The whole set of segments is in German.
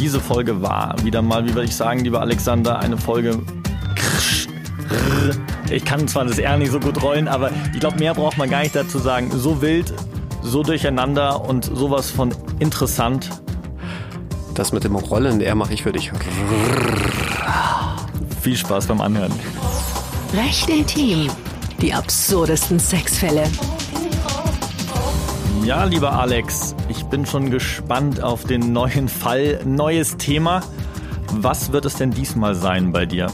Diese Folge war wieder mal, wie würde ich sagen, lieber Alexander, eine Folge. Ich kann zwar das R nicht so gut rollen, aber ich glaube, mehr braucht man gar nicht dazu sagen. So wild, so durcheinander und sowas von interessant. Das mit dem Rollen R mache ich für dich. Viel Spaß beim Anhören. Recht intim. Die absurdesten Sexfälle. Ja, lieber Alex, ich bin schon gespannt auf den neuen Fall. Neues Thema. Was wird es denn diesmal sein bei dir?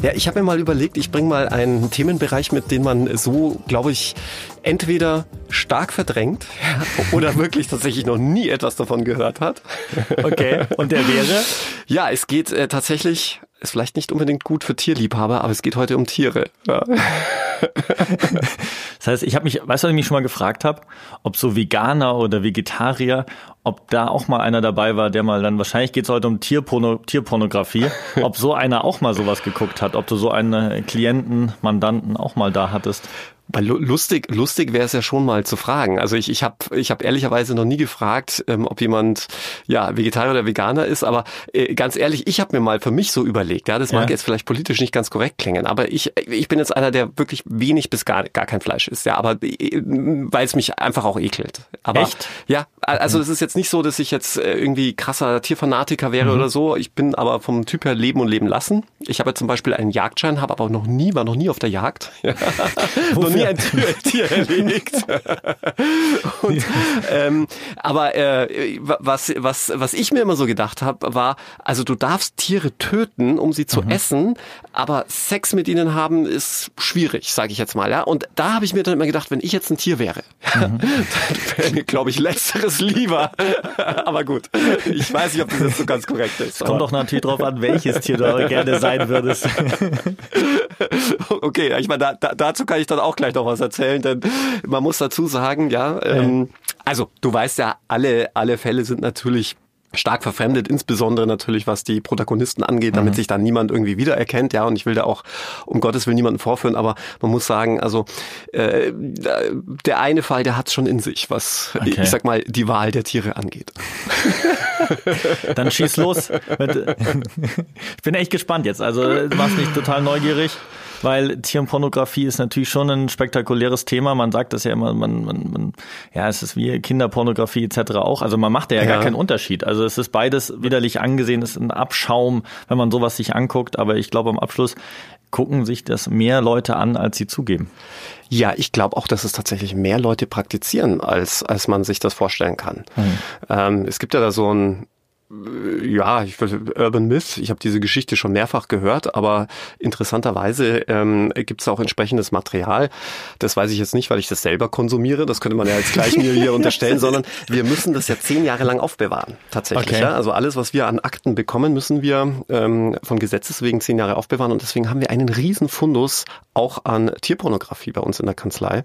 Ja, ich habe mir mal überlegt, ich bringe mal einen Themenbereich mit, den man so, glaube ich, entweder stark verdrängt oder wirklich tatsächlich noch nie etwas davon gehört hat. Okay, und der wäre? Ja, es geht äh, tatsächlich, ist vielleicht nicht unbedingt gut für Tierliebhaber, aber es geht heute um Tiere. Ja. Das heißt, ich habe mich, weißt du, was ich mich schon mal gefragt habe, ob so Veganer oder Vegetarier, ob da auch mal einer dabei war, der mal dann, wahrscheinlich geht es heute um Tierporno, Tierpornografie, ob so einer auch mal sowas geguckt hat, ob du so einen Klienten, Mandanten auch mal da hattest. Weil lustig, lustig wäre es ja schon mal zu fragen. Also ich, ich habe ich hab ehrlicherweise noch nie gefragt, ähm, ob jemand ja Vegetarier oder Veganer ist, aber äh, ganz ehrlich, ich habe mir mal für mich so überlegt, ja, das mag ja. jetzt vielleicht politisch nicht ganz korrekt klingen, aber ich, ich bin jetzt einer, der wirklich wenig bis gar, gar kein Fleisch isst, ja, aber äh, weil es mich einfach auch ekelt. Aber, Echt? Ja, also es ist jetzt nicht so, dass ich jetzt äh, irgendwie krasser Tierfanatiker wäre mhm. oder so. Ich bin aber vom Typ her leben und leben lassen. Ich habe ja zum Beispiel einen Jagdschein, habe aber noch nie, war noch nie auf der Jagd. noch nie ein Tier, Tier erlegt. und, ähm, aber äh, was, was, was ich mir immer so gedacht habe, war, also du darfst Tiere töten, um sie zu mhm. essen, aber Sex mit ihnen haben ist schwierig, sage ich jetzt mal. Ja? Und da habe ich mir dann immer gedacht, wenn ich jetzt ein Tier wäre, mhm. dann wäre mir, glaube ich, letzteres lieber. aber gut, ich weiß nicht, ob das jetzt so ganz korrekt ist. Es kommt doch natürlich drauf an, welches Tier du gerne sein würdest. okay, ich meine, da, da, dazu kann ich dann auch gleich noch was erzählen, denn man muss dazu sagen, ja, ähm, also du weißt ja, alle, alle Fälle sind natürlich stark verfremdet, insbesondere natürlich was die Protagonisten angeht, damit mhm. sich da niemand irgendwie wiedererkennt, ja, und ich will da auch um Gottes Willen niemanden vorführen, aber man muss sagen, also äh, der eine Fall, der hat schon in sich, was okay. ich sag mal die Wahl der Tiere angeht. Dann schieß los. Ich bin echt gespannt jetzt. Also du warst nicht total neugierig weil Tierpornografie ist natürlich schon ein spektakuläres Thema. Man sagt das ja immer, man, man, man ja, es ist wie Kinderpornografie etc. auch. Also man macht ja, ja gar keinen Unterschied. Also es ist beides widerlich angesehen, es ist ein Abschaum, wenn man sowas sich anguckt. Aber ich glaube am Abschluss gucken sich das mehr Leute an, als sie zugeben. Ja, ich glaube auch, dass es tatsächlich mehr Leute praktizieren, als, als man sich das vorstellen kann. Mhm. Ähm, es gibt ja da so ein ja, ich Urban Myth, ich habe diese Geschichte schon mehrfach gehört, aber interessanterweise ähm, gibt es auch entsprechendes Material. Das weiß ich jetzt nicht, weil ich das selber konsumiere, das könnte man ja jetzt gleich mir hier unterstellen, sondern wir müssen das ja zehn Jahre lang aufbewahren, tatsächlich. Okay. Ja? Also alles, was wir an Akten bekommen, müssen wir ähm, von Gesetzes wegen zehn Jahre aufbewahren und deswegen haben wir einen riesen Fundus auch an Tierpornografie bei uns in der Kanzlei.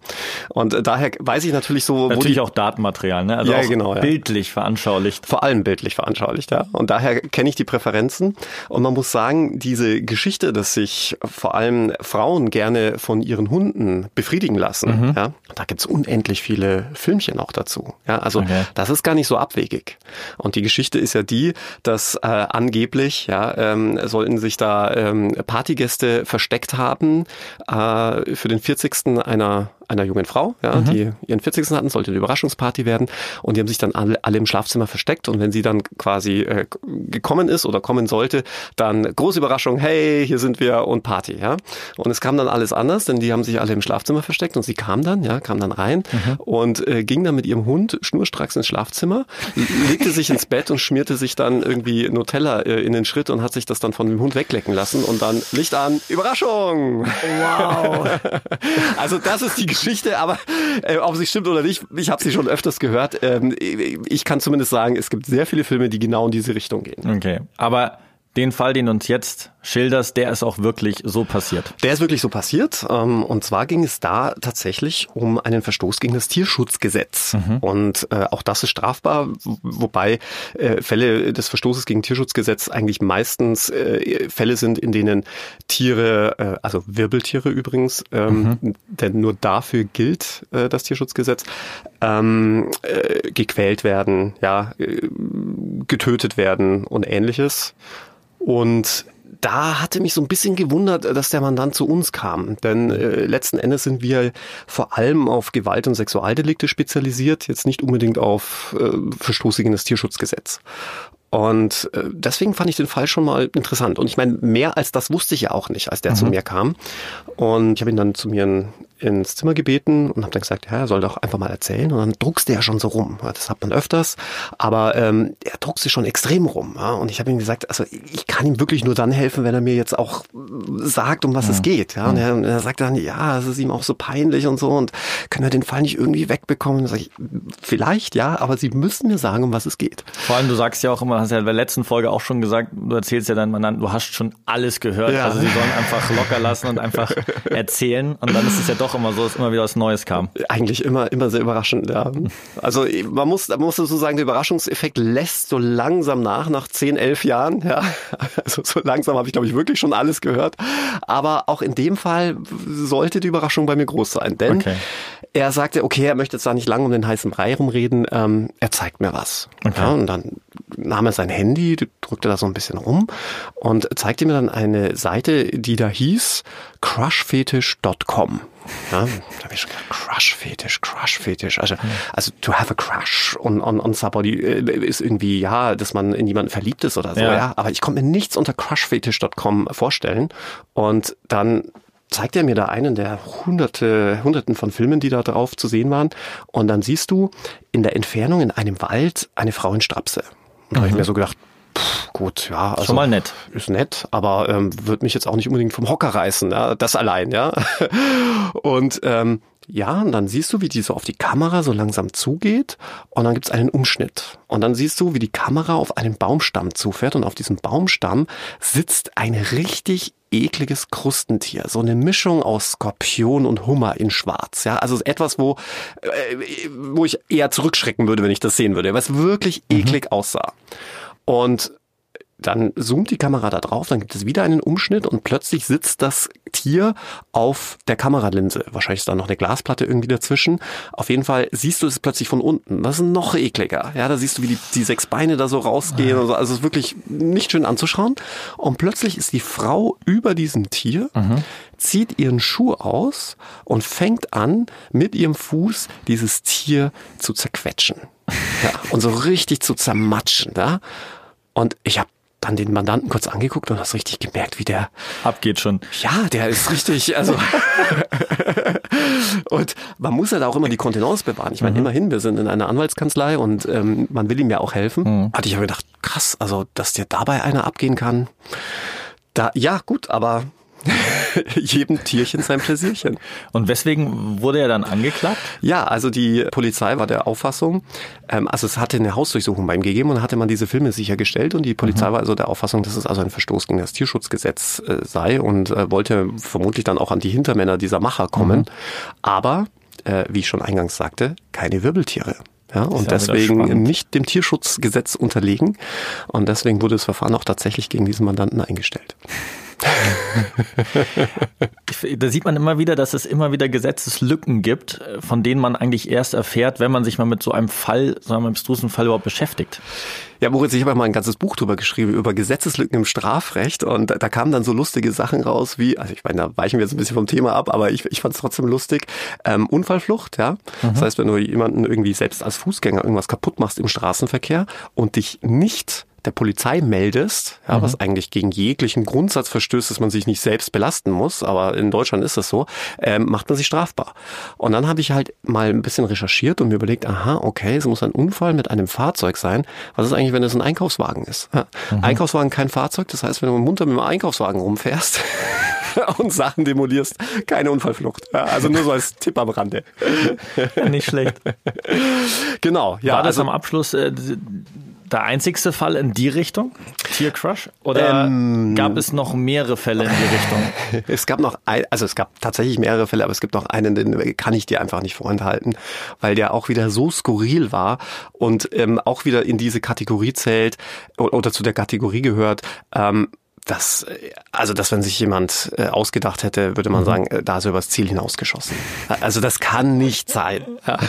Und daher weiß ich natürlich so... Natürlich auch Datenmaterial, ne? Also ja, genau, ja. bildlich veranschaulicht. Vor allem bildlich veranschaulicht da. Und daher kenne ich die Präferenzen. Und man muss sagen, diese Geschichte, dass sich vor allem Frauen gerne von ihren Hunden befriedigen lassen, mhm. ja, da gibt's unendlich viele Filmchen auch dazu. Ja, also okay. das ist gar nicht so abwegig. Und die Geschichte ist ja die, dass äh, angeblich ja, ähm, sollten sich da ähm, Partygäste versteckt haben äh, für den 40. einer einer jungen Frau, ja, mhm. die ihren 40. hatten, sollte eine Überraschungsparty werden und die haben sich dann alle, alle im Schlafzimmer versteckt und wenn sie dann quasi äh, gekommen ist oder kommen sollte, dann große Überraschung, hey, hier sind wir und Party, ja. Und es kam dann alles anders, denn die haben sich alle im Schlafzimmer versteckt und sie kam dann, ja, kam dann rein mhm. und äh, ging dann mit ihrem Hund schnurstracks ins Schlafzimmer, legte sich ins Bett und schmierte sich dann irgendwie Nutella äh, in den Schritt und hat sich das dann von dem Hund weglecken lassen und dann Licht an, Überraschung! Wow! also das ist die Geschichte, aber äh, ob sie stimmt oder nicht, ich habe sie schon öfters gehört. Ähm, ich kann zumindest sagen, es gibt sehr viele Filme, die genau in diese Richtung gehen. Okay, aber den Fall, den uns jetzt schilderst, der ist auch wirklich so passiert. Der ist wirklich so passiert. Ähm, und zwar ging es da tatsächlich um einen Verstoß gegen das Tierschutzgesetz. Mhm. Und äh, auch das ist strafbar, wobei äh, Fälle des Verstoßes gegen Tierschutzgesetz eigentlich meistens äh, Fälle sind, in denen Tiere, also Wirbeltiere übrigens, ähm, mhm. denn nur dafür gilt das Tierschutzgesetz, ähm, gequält werden, ja, getötet werden und ähnliches. Und da hatte mich so ein bisschen gewundert, dass der Mandant zu uns kam. Denn äh, letzten Endes sind wir vor allem auf Gewalt- und Sexualdelikte spezialisiert, jetzt nicht unbedingt auf äh, Verstoß gegen das Tierschutzgesetz. Und äh, deswegen fand ich den Fall schon mal interessant. Und ich meine, mehr als das wusste ich ja auch nicht, als der mhm. zu mir kam. Und ich habe ihn dann zu mir in, ins Zimmer gebeten und habe dann gesagt, ja, er soll doch einfach mal erzählen. Und dann druckst du ja schon so rum. Das hat man öfters. Aber ähm, er druckst sich schon extrem rum. Ja? Und ich habe ihm gesagt, also ich kann ihm wirklich nur dann helfen, wenn er mir jetzt auch sagt, um was mhm. es geht. Ja? Und er, und er sagt dann, ja, es ist ihm auch so peinlich und so. Und können wir den Fall nicht irgendwie wegbekommen? Ich, vielleicht ja, aber Sie müssen mir sagen, um was es geht. Vor allem, du sagst ja auch immer, hast ja in der letzten Folge auch schon gesagt, du erzählst ja deinen Mandanten, du hast schon alles gehört. Ja. Also sie sollen einfach locker lassen und einfach erzählen. Und dann ist es ja doch immer so, dass immer wieder was Neues kam. Eigentlich immer, immer sehr überraschend, ja. Also man muss, man muss so sagen, der Überraschungseffekt lässt so langsam nach, nach 10, 11 Jahren. Ja. Also so langsam habe ich, glaube ich, wirklich schon alles gehört. Aber auch in dem Fall sollte die Überraschung bei mir groß sein. Denn okay. er sagte, okay, er möchte jetzt da nicht lange um den heißen Brei rumreden, ähm, er zeigt mir was. Okay. Ja, und dann nahm er sein Handy, drückte da so ein bisschen rum und zeigte mir dann eine Seite, die da hieß crushfetish.com. Ja, da schon gedacht, Crush-Fetisch, Crush-Fetisch. Also, also to have a crush on, on, on somebody äh, ist irgendwie, ja, dass man in jemanden verliebt ist oder so, ja. ja. Aber ich konnte mir nichts unter crushfetisch.com vorstellen. Und dann zeigt er mir da einen der hunderte, hunderten von Filmen, die da drauf zu sehen waren. Und dann siehst du in der Entfernung in einem Wald eine Frau in Strapse. Und da habe ich mhm. mir so gedacht, gut, ja. Also Schon mal nett. Ist nett, aber ähm, wird mich jetzt auch nicht unbedingt vom Hocker reißen, ja, das allein, ja. Und ähm, ja, und dann siehst du, wie die so auf die Kamera so langsam zugeht und dann gibt's einen Umschnitt. Und dann siehst du, wie die Kamera auf einen Baumstamm zufährt und auf diesem Baumstamm sitzt ein richtig ekliges Krustentier. So eine Mischung aus Skorpion und Hummer in Schwarz. Ja, also etwas, wo, äh, wo ich eher zurückschrecken würde, wenn ich das sehen würde, weil es wirklich mhm. eklig aussah. Und dann zoomt die Kamera da drauf, dann gibt es wieder einen Umschnitt und plötzlich sitzt das Tier auf der Kameralinse. Wahrscheinlich ist da noch eine Glasplatte irgendwie dazwischen. Auf jeden Fall siehst du es plötzlich von unten. Das ist noch ekliger. Ja, da siehst du, wie die, die sechs Beine da so rausgehen. Und so. Also es ist wirklich nicht schön anzuschauen. Und plötzlich ist die Frau über diesem Tier, mhm. zieht ihren Schuh aus und fängt an, mit ihrem Fuß dieses Tier zu zerquetschen. Ja, und so richtig zu zermatschen. Ja? Und ich habe dann den Mandanten kurz angeguckt und hast richtig gemerkt, wie der abgeht schon. Ja, der ist richtig, also und man muss halt auch immer die Kontenance bewahren. Ich meine, mhm. immerhin, wir sind in einer Anwaltskanzlei und ähm, man will ihm ja auch helfen. Mhm. Hatte ich aber gedacht, krass, also dass dir dabei einer abgehen kann. Da, ja, gut, aber jedem Tierchen sein Pläsierchen. Und weswegen wurde er dann angeklagt? Ja, also die Polizei war der Auffassung, ähm, also es hatte eine Hausdurchsuchung beim gegeben und hatte man diese Filme sichergestellt und die Polizei mhm. war also der Auffassung, dass es also ein Verstoß gegen das Tierschutzgesetz äh, sei und äh, wollte vermutlich dann auch an die Hintermänner dieser Macher kommen. Mhm. Aber, äh, wie ich schon eingangs sagte, keine Wirbeltiere. Ja, und deswegen nicht dem Tierschutzgesetz unterlegen. Und deswegen wurde das Verfahren auch tatsächlich gegen diesen Mandanten eingestellt. Da sieht man immer wieder, dass es immer wieder Gesetzeslücken gibt, von denen man eigentlich erst erfährt, wenn man sich mal mit so einem Fall, so einem abstrusen Fall überhaupt beschäftigt. Ja, Moritz, ich habe mal ein ganzes Buch drüber geschrieben, über Gesetzeslücken im Strafrecht und da, da kamen dann so lustige Sachen raus wie, also ich meine, da weichen wir jetzt ein bisschen vom Thema ab, aber ich, ich fand es trotzdem lustig. Ähm, Unfallflucht, ja. Mhm. Das heißt, wenn du jemanden irgendwie selbst als Fußgänger irgendwas kaputt machst im Straßenverkehr und dich nicht der Polizei meldest, ja, mhm. was eigentlich gegen jeglichen Grundsatz verstößt, dass man sich nicht selbst belasten muss, aber in Deutschland ist das so, ähm, macht man sich strafbar. Und dann habe ich halt mal ein bisschen recherchiert und mir überlegt, aha, okay, es muss ein Unfall mit einem Fahrzeug sein. Was ist eigentlich, wenn es ein Einkaufswagen ist? Ja, mhm. Einkaufswagen kein Fahrzeug, das heißt, wenn du munter mit dem Einkaufswagen rumfährst und Sachen demolierst, keine Unfallflucht. Ja, also nur so als Tipp am Rande. Nicht schlecht. Genau, ja. War das also, am Abschluss äh, der einzigste Fall in die Richtung? Tiercrush? Oder ähm, gab es noch mehrere Fälle in die Richtung? es gab noch ein, also es gab tatsächlich mehrere Fälle, aber es gibt noch einen, den kann ich dir einfach nicht vorenthalten, weil der auch wieder so skurril war und ähm, auch wieder in diese Kategorie zählt oder zu der Kategorie gehört, ähm, das, also dass wenn sich jemand äh, ausgedacht hätte, würde man mhm. sagen, äh, da ist er übers Ziel hinausgeschossen. Also das kann nicht sein. Ja.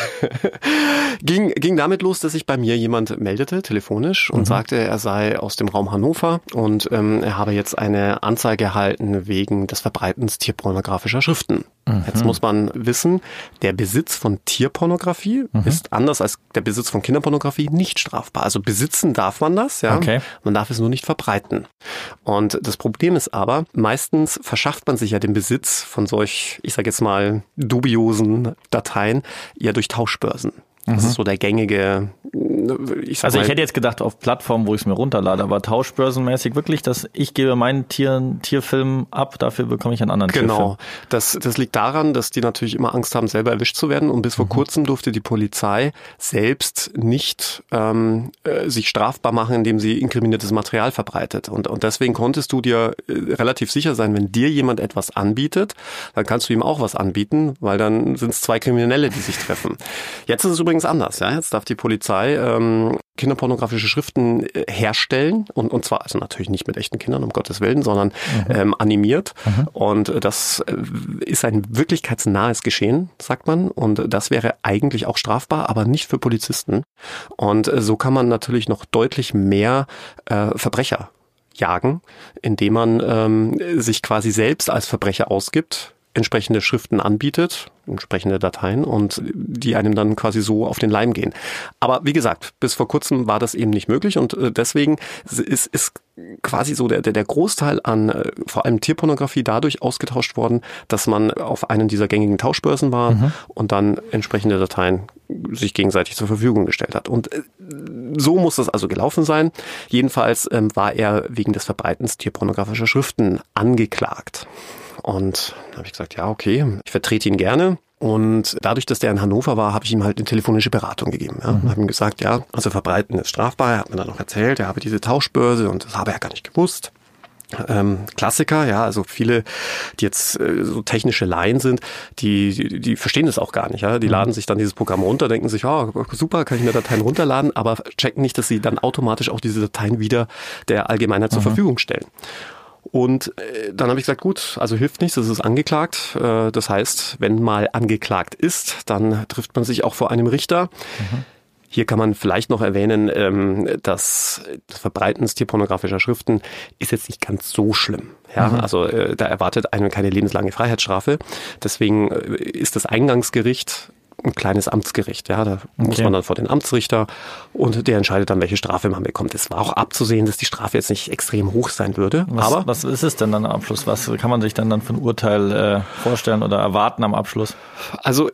ging, ging damit los, dass sich bei mir jemand meldete, telefonisch, und mhm. sagte, er sei aus dem Raum Hannover und ähm, er habe jetzt eine Anzeige erhalten wegen des Verbreitens tierpornografischer Schriften. Mhm. Jetzt muss man wissen, der Besitz von Tierpornografie mhm. ist anders als der Besitz von Kinderpornografie nicht strafbar. Also besitzen darf man das, ja. Okay. Man darf es nur nicht verbreiten. Und das Problem ist aber, meistens verschafft man sich ja den Besitz von solch, ich sage jetzt mal, dubiosen Dateien ja durch Tauschbörsen. Das mhm. ist so der gängige. Ich also ich hätte jetzt gedacht auf Plattformen, wo ich es mir runterlade, aber tauschbörsenmäßig wirklich, dass ich gebe meinen Tieren Tierfilm ab, dafür bekomme ich einen anderen genau. Tierfilm. Genau. Das, das liegt daran, dass die natürlich immer Angst haben, selber erwischt zu werden. Und bis vor mhm. kurzem durfte die Polizei selbst nicht ähm, äh, sich strafbar machen, indem sie inkriminiertes Material verbreitet. Und, und deswegen konntest du dir äh, relativ sicher sein, wenn dir jemand etwas anbietet, dann kannst du ihm auch was anbieten, weil dann sind es zwei Kriminelle, die sich treffen. Jetzt ist es übrigens anders. Ja? Jetzt darf die Polizei ähm, kinderpornografische Schriften äh, herstellen und, und zwar also natürlich nicht mit echten Kindern, um Gottes Willen, sondern mhm. ähm, animiert. Mhm. Und das äh, ist ein wirklichkeitsnahes Geschehen, sagt man. Und das wäre eigentlich auch strafbar, aber nicht für Polizisten. Und äh, so kann man natürlich noch deutlich mehr äh, Verbrecher jagen, indem man ähm, sich quasi selbst als Verbrecher ausgibt entsprechende Schriften anbietet, entsprechende Dateien und die einem dann quasi so auf den Leim gehen. Aber wie gesagt, bis vor kurzem war das eben nicht möglich und äh, deswegen ist, ist quasi so der, der Großteil an äh, vor allem Tierpornografie dadurch ausgetauscht worden, dass man auf einen dieser gängigen Tauschbörsen war mhm. und dann entsprechende Dateien sich gegenseitig zur Verfügung gestellt hat. Und äh, so muss das also gelaufen sein. Jedenfalls ähm, war er wegen des Verbreitens tierpornografischer Schriften angeklagt. Und da habe ich gesagt, ja, okay, ich vertrete ihn gerne. Und dadurch, dass der in Hannover war, habe ich ihm halt eine telefonische Beratung gegeben. Ja. Mhm. Habe ihm gesagt, ja, also verbreiten ist strafbar. Er hat mir dann noch erzählt, er habe diese Tauschbörse und das habe er gar nicht gewusst. Ähm, Klassiker, ja, also viele, die jetzt äh, so technische Laien sind, die, die, die verstehen das auch gar nicht. Ja? Die mhm. laden sich dann dieses Programm runter, denken sich, oh, super, kann ich mir Dateien runterladen, aber checken nicht, dass sie dann automatisch auch diese Dateien wieder der Allgemeinheit zur mhm. Verfügung stellen. Und äh, dann habe ich gesagt, gut, also hilft nichts, das ist angeklagt. Äh, das heißt, wenn mal angeklagt ist, dann trifft man sich auch vor einem Richter. Mhm. Hier kann man vielleicht noch erwähnen, ähm, dass das Verbreiten tierpornografischer Schriften ist jetzt nicht ganz so schlimm. Ja, mhm. also äh, da erwartet einen keine lebenslange Freiheitsstrafe. Deswegen ist das Eingangsgericht ein kleines Amtsgericht. Ja, da okay. muss man dann vor den Amtsrichter und der entscheidet dann, welche Strafe man bekommt. Es war auch abzusehen, dass die Strafe jetzt nicht extrem hoch sein würde. Was, aber was ist es denn dann am Abschluss? Was kann man sich dann dann für ein Urteil äh, vorstellen oder erwarten am Abschluss? Also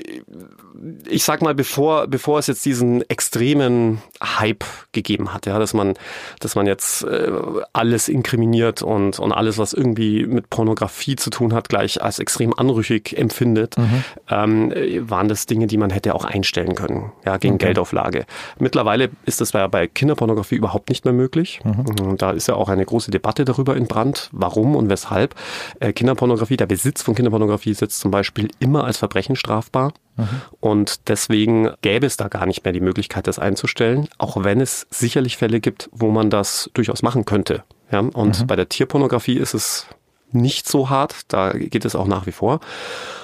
ich sag mal, bevor, bevor es jetzt diesen extremen Hype gegeben hat, ja, dass man, dass man jetzt äh, alles inkriminiert und, und alles, was irgendwie mit Pornografie zu tun hat, gleich als extrem anrüchig empfindet, mhm. ähm, waren das Dinge, die man hätte auch einstellen können, ja, gegen okay. Geldauflage. Mittlerweile ist das bei, bei Kinderpornografie überhaupt nicht mehr möglich. Mhm. Da ist ja auch eine große Debatte darüber in Brand, warum und weshalb. Äh, Kinderpornografie, der Besitz von Kinderpornografie ist jetzt zum Beispiel immer als Verbrechen strafbar. Mhm. Und deswegen gäbe es da gar nicht mehr die Möglichkeit, das einzustellen, auch wenn es sicherlich Fälle gibt, wo man das durchaus machen könnte. Ja, und mhm. bei der Tierpornografie ist es nicht so hart, da geht es auch nach wie vor.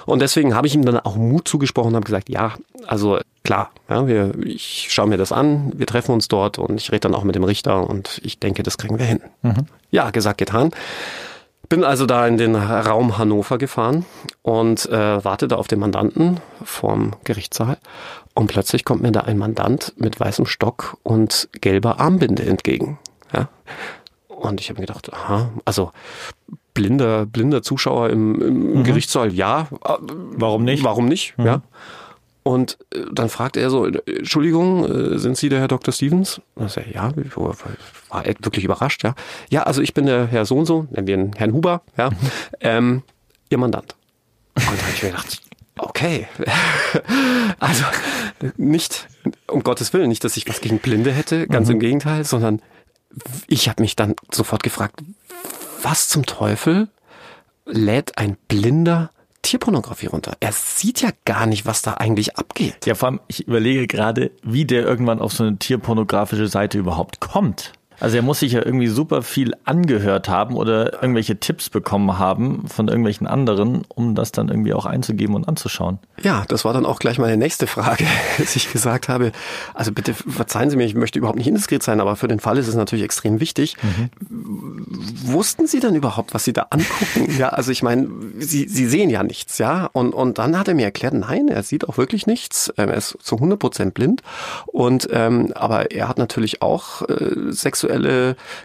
Und deswegen habe ich ihm dann auch Mut zugesprochen und habe gesagt, ja, also klar, ja, wir, ich schaue mir das an, wir treffen uns dort und ich rede dann auch mit dem Richter und ich denke, das kriegen wir hin. Mhm. Ja, gesagt, getan. Bin also da in den Raum Hannover gefahren und äh, warte da auf den Mandanten vorm Gerichtssaal. Und plötzlich kommt mir da ein Mandant mit weißem Stock und gelber Armbinde entgegen. Ja? Und ich habe mir gedacht, aha, also blinder, blinder Zuschauer im, im mhm. Gerichtssaal, ja. Warum nicht? Warum nicht? Mhm. Ja. Und äh, dann fragt er so, Entschuldigung, äh, sind Sie der Herr Dr. Stevens? Und ich ja, war wirklich überrascht, ja. Ja, also ich bin der Herr so und so, nennen wir ihn Herrn Huber, ja, ähm, Ihr Mandant. Und da habe ich mir gedacht, okay, also nicht, um Gottes Willen, nicht, dass ich was gegen Blinde hätte, ganz mhm. im Gegenteil, sondern ich habe mich dann sofort gefragt, was zum Teufel lädt ein Blinder Tierpornografie runter. Er sieht ja gar nicht, was da eigentlich abgeht. Ja, vor allem, ich überlege gerade, wie der irgendwann auf so eine tierpornografische Seite überhaupt kommt. Also er muss sich ja irgendwie super viel angehört haben oder irgendwelche Tipps bekommen haben von irgendwelchen anderen, um das dann irgendwie auch einzugeben und anzuschauen. Ja, das war dann auch gleich meine nächste Frage, dass ich gesagt habe, also bitte verzeihen Sie mir, ich möchte überhaupt nicht indiskret sein, aber für den Fall ist es natürlich extrem wichtig. Mhm. Wussten Sie denn überhaupt, was Sie da angucken? ja, also ich meine, Sie, Sie sehen ja nichts, ja. Und, und dann hat er mir erklärt, nein, er sieht auch wirklich nichts. Ähm, er ist zu 100 Prozent blind. Und ähm, aber er hat natürlich auch äh, sexuelle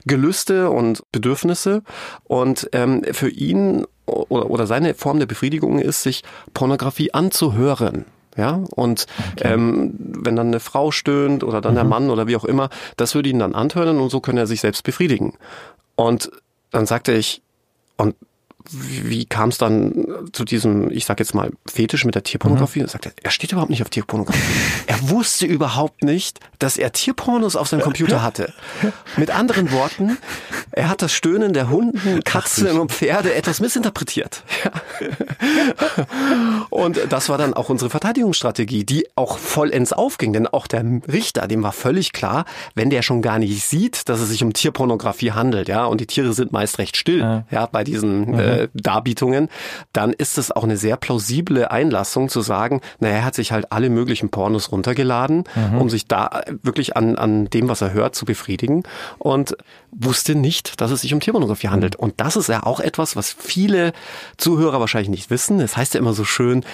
Gelüste und Bedürfnisse. Und ähm, für ihn oder, oder seine Form der Befriedigung ist, sich Pornografie anzuhören. Ja, und okay. ähm, wenn dann eine Frau stöhnt oder dann mhm. der Mann oder wie auch immer, das würde ihn dann antören und so kann er sich selbst befriedigen. Und dann sagte ich, und wie kam es dann zu diesem, ich sag jetzt mal, Fetisch mit der Tierpornografie? Mhm. Er er steht überhaupt nicht auf Tierpornografie. er wusste überhaupt nicht, dass er Tierpornos auf seinem Computer hatte. Mit anderen Worten, er hat das Stöhnen der Hunden, Katzen und Pferde etwas missinterpretiert. und das war dann auch unsere Verteidigungsstrategie, die auch vollends aufging. Denn auch der Richter, dem war völlig klar, wenn der schon gar nicht sieht, dass es sich um Tierpornografie handelt, ja, und die Tiere sind meist recht still, ja, ja bei diesen mhm. äh, Darbietungen, dann ist es auch eine sehr plausible Einlassung zu sagen, naja, er hat sich halt alle möglichen Pornos runtergeladen, mhm. um sich da wirklich an, an dem, was er hört, zu befriedigen und wusste nicht, dass es sich um Tierpornografie handelt. Und das ist ja auch etwas, was viele Zuhörer wahrscheinlich nicht wissen. Es das heißt ja immer so schön,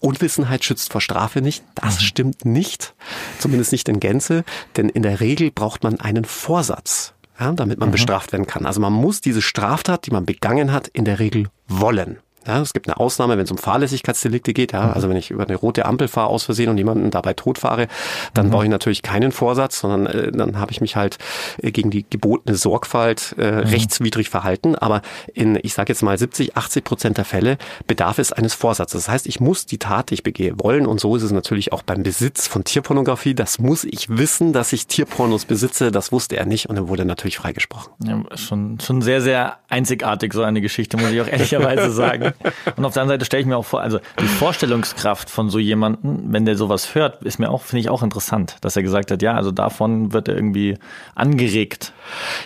Unwissenheit schützt vor Strafe nicht. Das mhm. stimmt nicht. Zumindest nicht in Gänze. Denn in der Regel braucht man einen Vorsatz. Ja, damit man mhm. bestraft werden kann. Also man muss diese Straftat, die man begangen hat, in der Regel wollen. Ja, es gibt eine Ausnahme, wenn es um Fahrlässigkeitsdelikte geht. Ja, also wenn ich über eine rote Ampel fahre aus Versehen und jemanden dabei totfahre, dann mhm. brauche ich natürlich keinen Vorsatz, sondern äh, dann habe ich mich halt äh, gegen die gebotene Sorgfalt äh, mhm. rechtswidrig verhalten. Aber in, ich sage jetzt mal 70, 80 Prozent der Fälle bedarf es eines Vorsatzes. Das heißt, ich muss die Tat, die ich begehe, wollen. Und so ist es natürlich auch beim Besitz von Tierpornografie. Das muss ich wissen, dass ich Tierpornos besitze. Das wusste er nicht und er wurde natürlich freigesprochen. Ja, schon, schon sehr, sehr einzigartig so eine Geschichte, muss ich auch ehrlicherweise sagen. Und auf der anderen Seite stelle ich mir auch vor, also die Vorstellungskraft von so jemandem, wenn der sowas hört, ist mir auch, finde ich auch interessant, dass er gesagt hat, ja, also davon wird er irgendwie angeregt.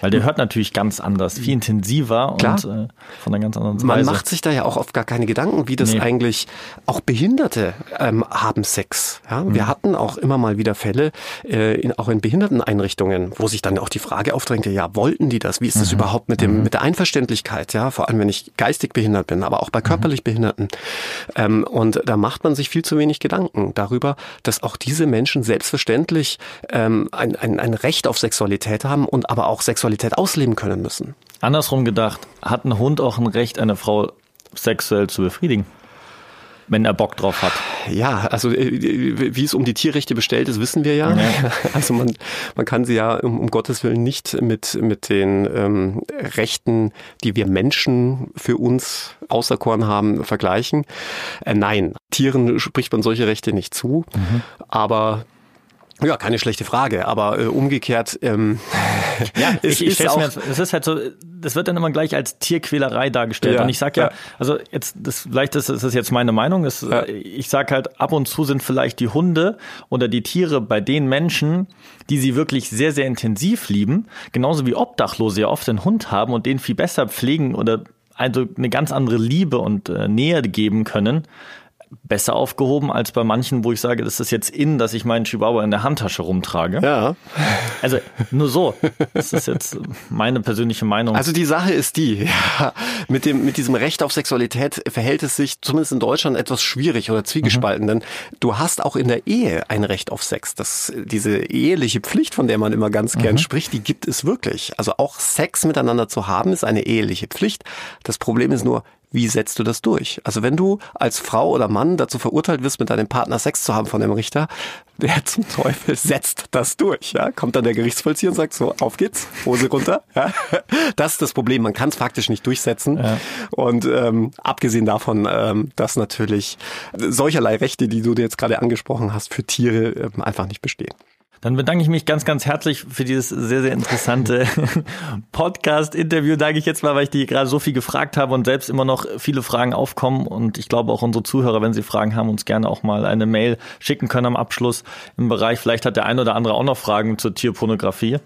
Weil der hört natürlich ganz anders, viel intensiver Klar. und äh, von einer ganz anderen Weise. Man macht sich da ja auch oft gar keine Gedanken, wie das nee. eigentlich auch Behinderte ähm, haben Sex. Ja, mhm. wir hatten auch immer mal wieder Fälle, äh, in, auch in Behinderteneinrichtungen, wo sich dann auch die Frage aufdrängte, ja, wollten die das? Wie ist das mhm. überhaupt mit dem, mhm. mit der Einverständlichkeit? Ja, vor allem wenn ich geistig behindert bin, aber auch bei körperlich Behinderten. Ähm, und da macht man sich viel zu wenig Gedanken darüber, dass auch diese Menschen selbstverständlich ähm, ein, ein, ein Recht auf Sexualität haben und aber auch Sexualität ausleben können müssen. Andersrum gedacht, hat ein Hund auch ein Recht, eine Frau sexuell zu befriedigen? Wenn er Bock drauf hat. Ja, also äh, wie es um die Tierrechte bestellt ist, wissen wir ja. ja. Also man, man kann sie ja um, um Gottes Willen nicht mit, mit den ähm, Rechten, die wir Menschen für uns auserkoren haben, vergleichen. Äh, nein, Tieren spricht man solche Rechte nicht zu. Mhm. Aber ja, keine schlechte Frage, aber äh, umgekehrt ähm, ja, es ich, ich ist auch, mir, es ist halt so, das wird dann immer gleich als Tierquälerei dargestellt ja, und ich sag ja, ja, also jetzt das vielleicht ist das jetzt meine Meinung, ist, ja. ich sag halt ab und zu sind vielleicht die Hunde oder die Tiere bei den Menschen, die sie wirklich sehr sehr intensiv lieben, genauso wie Obdachlose ja oft einen Hund haben und den viel besser pflegen oder also eine ganz andere Liebe und äh, Nähe geben können, besser aufgehoben als bei manchen, wo ich sage, das ist jetzt in, dass ich meinen Chihuahua in der Handtasche rumtrage. Ja. Also nur so. Das ist jetzt meine persönliche Meinung. Also die Sache ist die, ja, mit dem mit diesem Recht auf Sexualität verhält es sich zumindest in Deutschland etwas schwierig oder zwiegespalten, mhm. denn du hast auch in der Ehe ein Recht auf Sex. Das diese eheliche Pflicht, von der man immer ganz gern mhm. spricht, die gibt es wirklich. Also auch Sex miteinander zu haben ist eine eheliche Pflicht. Das Problem ist nur, wie setzt du das durch? Also wenn du als Frau oder Mann dazu verurteilt wirst, mit deinem Partner Sex zu haben von dem Richter, wer zum Teufel setzt das durch? Ja? Kommt dann der Gerichtsvollzieher und sagt so, auf geht's, Hose runter. Ja? Das ist das Problem, man kann es faktisch nicht durchsetzen. Ja. Und ähm, abgesehen davon, ähm, dass natürlich solcherlei Rechte, die du dir jetzt gerade angesprochen hast, für Tiere ähm, einfach nicht bestehen. Dann bedanke ich mich ganz, ganz herzlich für dieses sehr, sehr interessante Podcast-Interview. Danke ich jetzt mal, weil ich die gerade so viel gefragt habe und selbst immer noch viele Fragen aufkommen. Und ich glaube auch unsere Zuhörer, wenn sie Fragen haben, uns gerne auch mal eine Mail schicken können am Abschluss im Bereich. Vielleicht hat der ein oder andere auch noch Fragen zur Tierpornografie.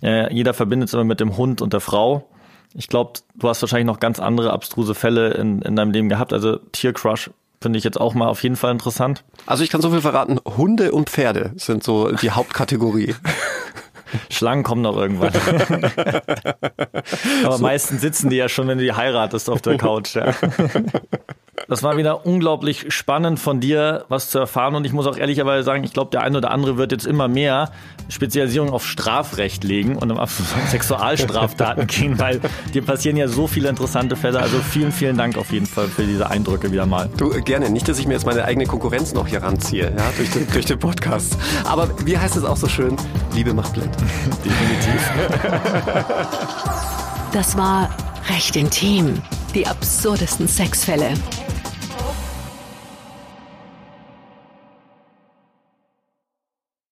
Äh, jeder verbindet es immer mit dem Hund und der Frau. Ich glaube, du hast wahrscheinlich noch ganz andere abstruse Fälle in, in deinem Leben gehabt. Also Tiercrush Finde ich jetzt auch mal auf jeden Fall interessant. Also ich kann so viel verraten, Hunde und Pferde sind so die Hauptkategorie. Schlangen kommen noch irgendwann. Aber so. meistens sitzen die ja schon, wenn du die heiratest auf der Couch. Ja. Das war wieder unglaublich spannend von dir, was zu erfahren. Und ich muss auch ehrlicherweise sagen, ich glaube, der eine oder andere wird jetzt immer mehr Spezialisierung auf Strafrecht legen und um Sexualstraftaten gehen, weil dir passieren ja so viele interessante Fälle. Also vielen, vielen Dank auf jeden Fall für diese Eindrücke wieder mal. Du, gerne. Nicht, dass ich mir jetzt meine eigene Konkurrenz noch hier ranziehe, ja, durch den, durch den Podcast. Aber wie heißt es auch so schön? Liebe macht blind. Definitiv. Das war Recht intim. Die absurdesten Sexfälle.